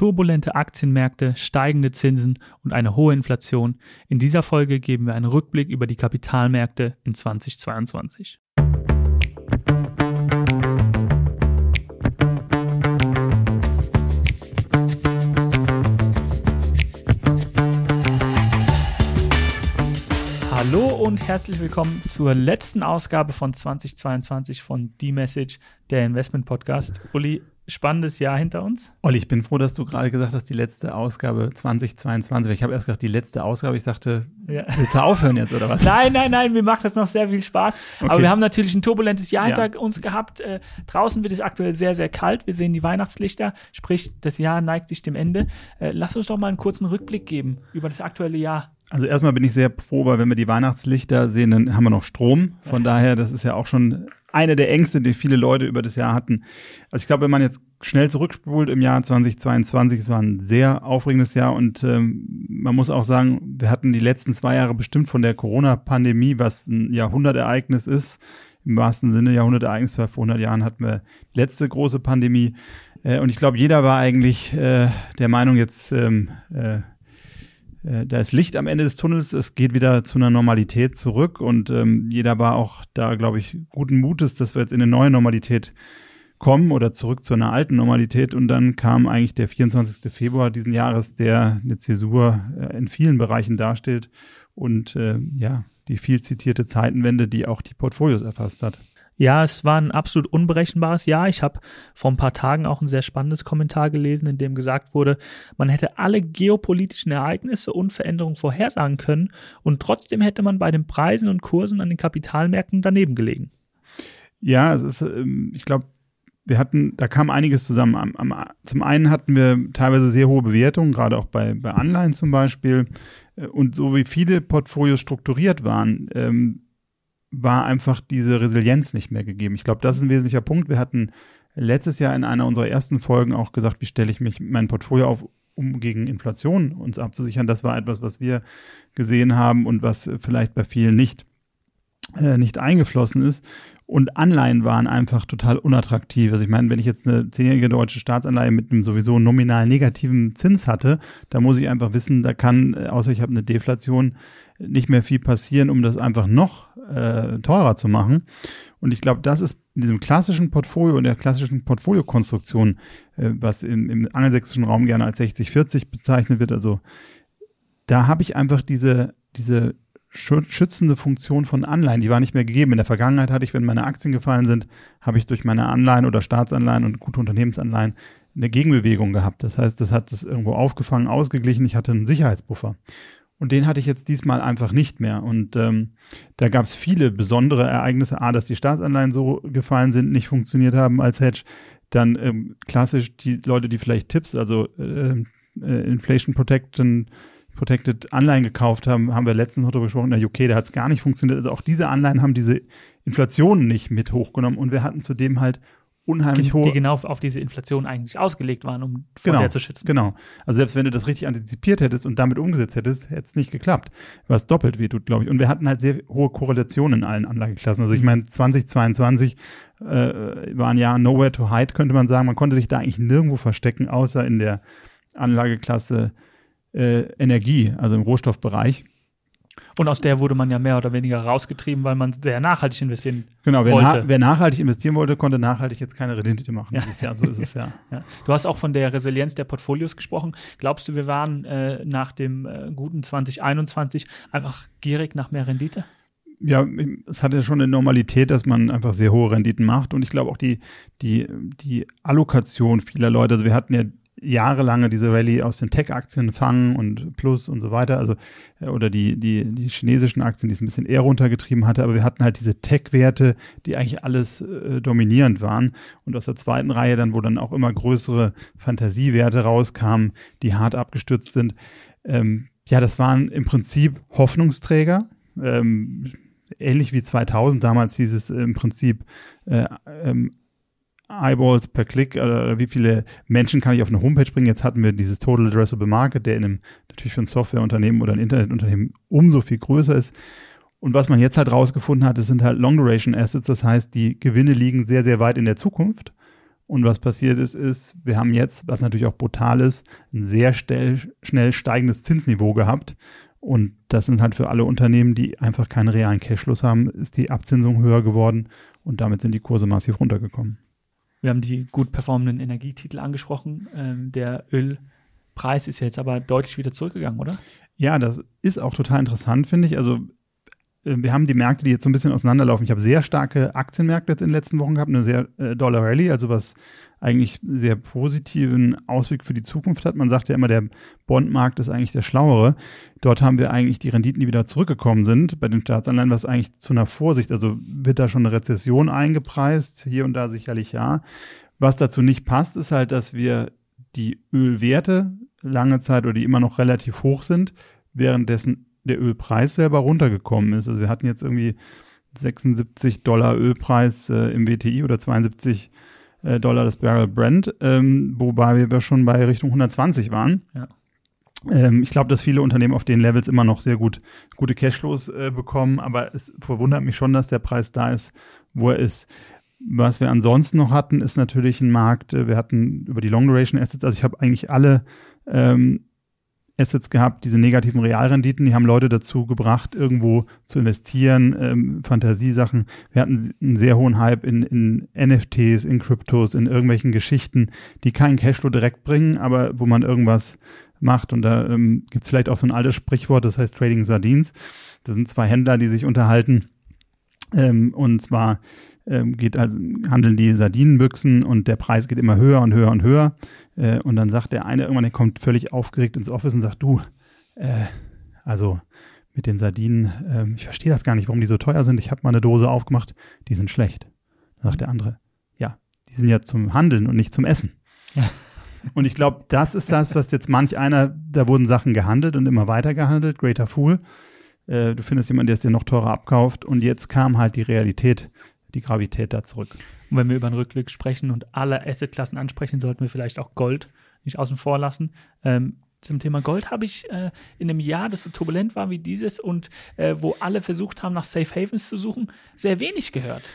turbulente Aktienmärkte, steigende Zinsen und eine hohe Inflation. In dieser Folge geben wir einen Rückblick über die Kapitalmärkte in 2022. Hallo und herzlich willkommen zur letzten Ausgabe von 2022 von The Message, der Investment Podcast. Uli, spannendes Jahr hinter uns. Olli, ich bin froh, dass du gerade gesagt hast, die letzte Ausgabe 2022. Ich habe erst gesagt, die letzte Ausgabe. Ich dachte, ja. willst du aufhören jetzt oder was? Nein, nein, nein, mir macht das noch sehr viel Spaß. Okay. Aber wir haben natürlich ein turbulentes Jahr hinter ja. uns gehabt. Äh, draußen wird es aktuell sehr, sehr kalt. Wir sehen die Weihnachtslichter, sprich, das Jahr neigt sich dem Ende. Äh, lass uns doch mal einen kurzen Rückblick geben über das aktuelle Jahr. Also erstmal bin ich sehr froh, weil wenn wir die Weihnachtslichter sehen, dann haben wir noch Strom. Von daher, das ist ja auch schon eine der Ängste, die viele Leute über das Jahr hatten. Also ich glaube, wenn man jetzt schnell zurückspult im Jahr 2022, es war ein sehr aufregendes Jahr und ähm, man muss auch sagen, wir hatten die letzten zwei Jahre bestimmt von der Corona-Pandemie, was ein Jahrhundertereignis ist. Im wahrsten Sinne Jahrhundertereignis, weil vor 100 Jahren hatten wir die letzte große Pandemie. Äh, und ich glaube, jeder war eigentlich äh, der Meinung, jetzt ähm, äh, äh, da ist Licht am Ende des Tunnels, es geht wieder zu einer Normalität zurück und ähm, jeder war auch da, glaube ich, guten Mutes, dass wir jetzt in eine neue Normalität kommen oder zurück zu einer alten Normalität und dann kam eigentlich der 24. Februar diesen Jahres, der eine Zäsur äh, in vielen Bereichen darstellt und äh, ja, die viel zitierte Zeitenwende, die auch die Portfolios erfasst hat. Ja, es war ein absolut unberechenbares Jahr. Ich habe vor ein paar Tagen auch ein sehr spannendes Kommentar gelesen, in dem gesagt wurde, man hätte alle geopolitischen Ereignisse und Veränderungen vorhersagen können und trotzdem hätte man bei den Preisen und Kursen an den Kapitalmärkten daneben gelegen. Ja, es ist, ähm, ich glaube, wir hatten, da kam einiges zusammen. Am, am, zum einen hatten wir teilweise sehr hohe Bewertungen, gerade auch bei, bei Anleihen zum Beispiel. Äh, und so wie viele Portfolios strukturiert waren, ähm, war einfach diese Resilienz nicht mehr gegeben. Ich glaube, das ist ein wesentlicher Punkt. Wir hatten letztes Jahr in einer unserer ersten Folgen auch gesagt, wie stelle ich mich mein Portfolio auf, um gegen Inflation uns abzusichern. Das war etwas, was wir gesehen haben und was vielleicht bei vielen nicht, äh, nicht eingeflossen ist. Und Anleihen waren einfach total unattraktiv. Also ich meine, wenn ich jetzt eine zehnjährige deutsche Staatsanleihe mit einem sowieso nominal negativen Zins hatte, da muss ich einfach wissen, da kann, äh, außer ich habe eine Deflation, nicht mehr viel passieren, um das einfach noch äh, teurer zu machen. Und ich glaube, das ist in diesem klassischen Portfolio, in der klassischen Portfoliokonstruktion, äh, was im, im angelsächsischen Raum gerne als 60-40 bezeichnet wird, also da habe ich einfach diese, diese schützende Funktion von Anleihen, die war nicht mehr gegeben. In der Vergangenheit hatte ich, wenn meine Aktien gefallen sind, habe ich durch meine Anleihen oder Staatsanleihen und gute Unternehmensanleihen eine Gegenbewegung gehabt. Das heißt, das hat es irgendwo aufgefangen, ausgeglichen. Ich hatte einen Sicherheitspuffer. Und den hatte ich jetzt diesmal einfach nicht mehr. Und ähm, da gab es viele besondere Ereignisse. A, dass die Staatsanleihen so gefallen sind, nicht funktioniert haben als Hedge. Dann ähm, klassisch die Leute, die vielleicht Tipps, also äh, äh, Inflation Protection, Protected Anleihen gekauft haben, haben wir letztens noch darüber gesprochen, in der da hat es gar nicht funktioniert. Also auch diese Anleihen haben diese Inflation nicht mit hochgenommen und wir hatten zudem halt unheimlich hohe. Die genau auf diese Inflation eigentlich ausgelegt waren, um von genau, der zu schützen. Genau. Also selbst wenn du das richtig antizipiert hättest und damit umgesetzt hättest, hätte es nicht geklappt. Was doppelt wehtut, glaube ich. Und wir hatten halt sehr hohe Korrelationen in allen Anlageklassen. Also ich mhm. meine, 2022 äh, war ein Jahr nowhere to hide, könnte man sagen. Man konnte sich da eigentlich nirgendwo verstecken, außer in der Anlageklasse äh, Energie, also im Rohstoffbereich. Und aus der wurde man ja mehr oder weniger rausgetrieben, weil man sehr nachhaltig investieren genau, wer wollte. Na, wer nachhaltig investieren wollte, konnte nachhaltig jetzt keine Rendite machen ja. dieses Jahr. So ist es ja. ja. Du hast auch von der Resilienz der Portfolios gesprochen. Glaubst du, wir waren äh, nach dem äh, guten 2021 einfach gierig nach mehr Rendite? ja, es hat ja schon eine Normalität, dass man einfach sehr hohe Renditen macht. Und ich glaube auch die, die, die Allokation vieler Leute, also wir hatten ja jahrelange diese Rallye aus den Tech-Aktien fangen und Plus und so weiter, also äh, oder die, die, die chinesischen Aktien, die es ein bisschen eher runtergetrieben hatte, aber wir hatten halt diese Tech-Werte, die eigentlich alles äh, dominierend waren und aus der zweiten Reihe dann, wo dann auch immer größere Fantasiewerte rauskamen, die hart abgestürzt sind. Ähm, ja, das waren im Prinzip Hoffnungsträger, ähm, ähnlich wie 2000 damals hieß es im Prinzip äh, ähm, Eyeballs per Klick oder wie viele Menschen kann ich auf eine Homepage bringen. Jetzt hatten wir dieses Total Addressable Market, der in einem, natürlich für ein Softwareunternehmen oder ein Internetunternehmen umso viel größer ist. Und was man jetzt halt rausgefunden hat, das sind halt Long Duration Assets. Das heißt, die Gewinne liegen sehr, sehr weit in der Zukunft. Und was passiert ist, ist, wir haben jetzt, was natürlich auch brutal ist, ein sehr schnell, schnell steigendes Zinsniveau gehabt. Und das sind halt für alle Unternehmen, die einfach keinen realen Cashfluss haben, ist die Abzinsung höher geworden und damit sind die Kurse massiv runtergekommen. Wir haben die gut performenden Energietitel angesprochen. Ähm, der Ölpreis ist ja jetzt aber deutlich wieder zurückgegangen, oder? Ja, das ist auch total interessant, finde ich. Also wir haben die Märkte, die jetzt so ein bisschen auseinanderlaufen. Ich habe sehr starke Aktienmärkte jetzt in den letzten Wochen gehabt, eine sehr äh, Dollar Rally, also was eigentlich sehr positiven Ausblick für die Zukunft hat. Man sagt ja immer, der Bondmarkt ist eigentlich der schlauere. Dort haben wir eigentlich die Renditen, die wieder zurückgekommen sind. Bei den Staatsanleihen was eigentlich zu einer Vorsicht. Also wird da schon eine Rezession eingepreist? Hier und da sicherlich ja. Was dazu nicht passt, ist halt, dass wir die Ölwerte lange Zeit oder die immer noch relativ hoch sind, währenddessen der Ölpreis selber runtergekommen ist. Also wir hatten jetzt irgendwie 76 Dollar Ölpreis äh, im WTI oder 72 äh, Dollar das Barrel Brent, ähm, wobei wir schon bei Richtung 120 waren. Ja. Ähm, ich glaube, dass viele Unternehmen auf den Levels immer noch sehr gut gute Cashflows äh, bekommen, aber es verwundert mich schon, dass der Preis da ist, wo er ist. Was wir ansonsten noch hatten, ist natürlich ein Markt. Äh, wir hatten über die Long Duration Assets, also ich habe eigentlich alle ähm, Assets gehabt, diese negativen Realrenditen, die haben Leute dazu gebracht, irgendwo zu investieren, ähm, Fantasiesachen. Wir hatten einen sehr hohen Hype in, in NFTs, in Kryptos, in irgendwelchen Geschichten, die keinen Cashflow direkt bringen, aber wo man irgendwas macht. Und da ähm, gibt es vielleicht auch so ein altes Sprichwort, das heißt Trading Sardines. Das sind zwei Händler, die sich unterhalten. Ähm, und zwar geht also, handeln die Sardinenbüchsen und der Preis geht immer höher und höher und höher. Äh, und dann sagt der eine irgendwann, der kommt völlig aufgeregt ins Office und sagt, du, äh, also mit den Sardinen, äh, ich verstehe das gar nicht, warum die so teuer sind. Ich habe mal eine Dose aufgemacht, die sind schlecht. Dann sagt der andere, ja, die sind ja zum Handeln und nicht zum Essen. Ja. Und ich glaube, das ist das, was jetzt manch einer, da wurden Sachen gehandelt und immer weiter gehandelt, Greater Fool. Äh, du findest jemanden, der es dir noch teurer abkauft und jetzt kam halt die Realität die Gravität da zurück. Und wenn wir über einen Rückblick sprechen und alle Assetklassen ansprechen, sollten wir vielleicht auch Gold nicht außen vor lassen. Ähm, zum Thema Gold habe ich äh, in einem Jahr, das so turbulent war wie dieses und äh, wo alle versucht haben, nach Safe Havens zu suchen, sehr wenig gehört.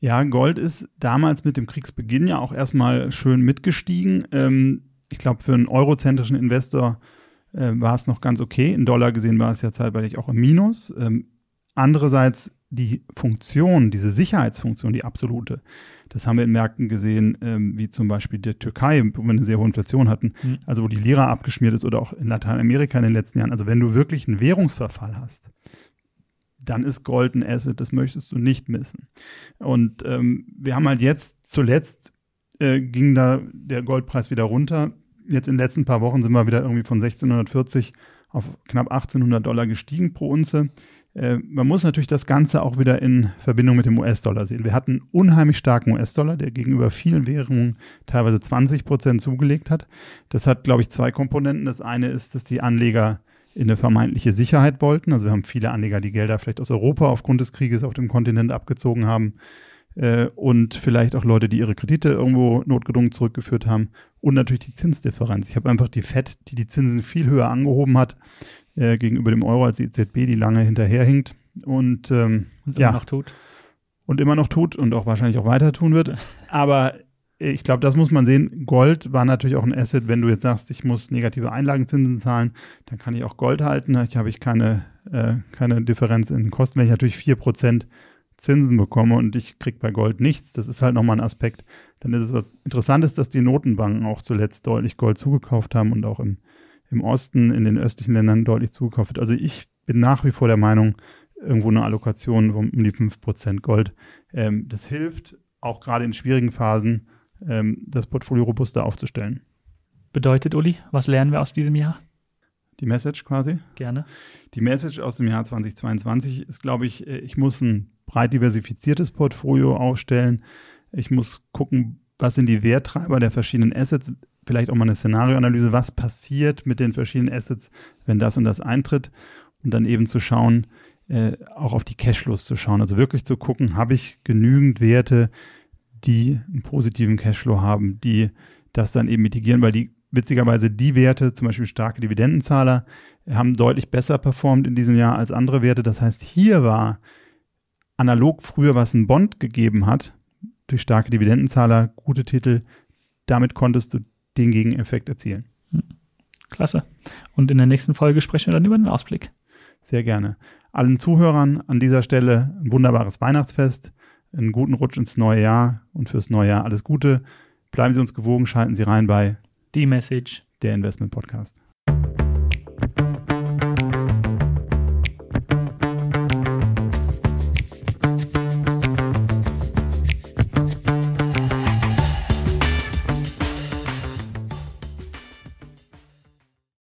Ja, Gold ist damals mit dem Kriegsbeginn ja auch erstmal schön mitgestiegen. Ähm, ich glaube, für einen eurozentrischen Investor äh, war es noch ganz okay. In Dollar gesehen war es ja zeitweilig auch im Minus. Ähm, andererseits die Funktion, diese Sicherheitsfunktion, die absolute, das haben wir in Märkten gesehen, ähm, wie zum Beispiel der Türkei, wo wir eine sehr hohe Inflation hatten, mhm. also wo die Lira abgeschmiert ist oder auch in Lateinamerika in den letzten Jahren. Also wenn du wirklich einen Währungsverfall hast, dann ist Gold ein Asset, das möchtest du nicht missen. Und ähm, wir haben halt jetzt zuletzt äh, ging da der Goldpreis wieder runter. Jetzt in den letzten paar Wochen sind wir wieder irgendwie von 1640 auf knapp 1800 Dollar gestiegen pro Unze. Äh, man muss natürlich das Ganze auch wieder in Verbindung mit dem US-Dollar sehen. Wir hatten einen unheimlich starken US-Dollar, der gegenüber vielen Währungen teilweise 20 Prozent zugelegt hat. Das hat, glaube ich, zwei Komponenten. Das eine ist, dass die Anleger in eine vermeintliche Sicherheit wollten. Also wir haben viele Anleger, die Gelder vielleicht aus Europa aufgrund des Krieges auf dem Kontinent abgezogen haben äh, und vielleicht auch Leute, die ihre Kredite irgendwo notgedrungen zurückgeführt haben und natürlich die Zinsdifferenz. Ich habe einfach die FED, die die Zinsen viel höher angehoben hat, äh, gegenüber dem Euro als die EZB, die lange hinterherhinkt und, ähm, und ja, noch tut. Und immer noch tut und auch wahrscheinlich auch weiter tun wird. Aber ich glaube, das muss man sehen. Gold war natürlich auch ein Asset. Wenn du jetzt sagst, ich muss negative Einlagenzinsen zahlen, dann kann ich auch Gold halten. Da habe ich keine, äh, keine Differenz in Kosten. Wenn ich natürlich 4% Zinsen bekomme und ich kriege bei Gold nichts, das ist halt nochmal ein Aspekt. Dann ist es was Interessantes, dass die Notenbanken auch zuletzt deutlich Gold zugekauft haben und auch im im Osten, in den östlichen Ländern deutlich zugekauft wird. Also ich bin nach wie vor der Meinung, irgendwo eine Allokation um, die 5% Gold. Ähm, das hilft auch gerade in schwierigen Phasen, ähm, das Portfolio robuster aufzustellen. Bedeutet, Uli, was lernen wir aus diesem Jahr? Die Message quasi? Gerne. Die Message aus dem Jahr 2022 ist, glaube ich, äh, ich muss ein breit diversifiziertes Portfolio aufstellen. Ich muss gucken, was sind die Werttreiber der verschiedenen Assets, vielleicht auch mal eine Szenarioanalyse, was passiert mit den verschiedenen Assets, wenn das und das eintritt und dann eben zu schauen, äh, auch auf die Cashflows zu schauen. Also wirklich zu gucken, habe ich genügend Werte, die einen positiven Cashflow haben, die das dann eben mitigieren, weil die witzigerweise die Werte, zum Beispiel starke Dividendenzahler, haben deutlich besser performt in diesem Jahr als andere Werte. Das heißt, hier war analog früher, was ein Bond gegeben hat, durch starke Dividendenzahler, gute Titel. Damit konntest du den Gegeneffekt erzielen. Klasse. Und in der nächsten Folge sprechen wir dann über den Ausblick. Sehr gerne. Allen Zuhörern an dieser Stelle ein wunderbares Weihnachtsfest, einen guten Rutsch ins neue Jahr und fürs neue Jahr alles Gute. Bleiben Sie uns gewogen, schalten Sie rein bei Die Message. Der Investment Podcast.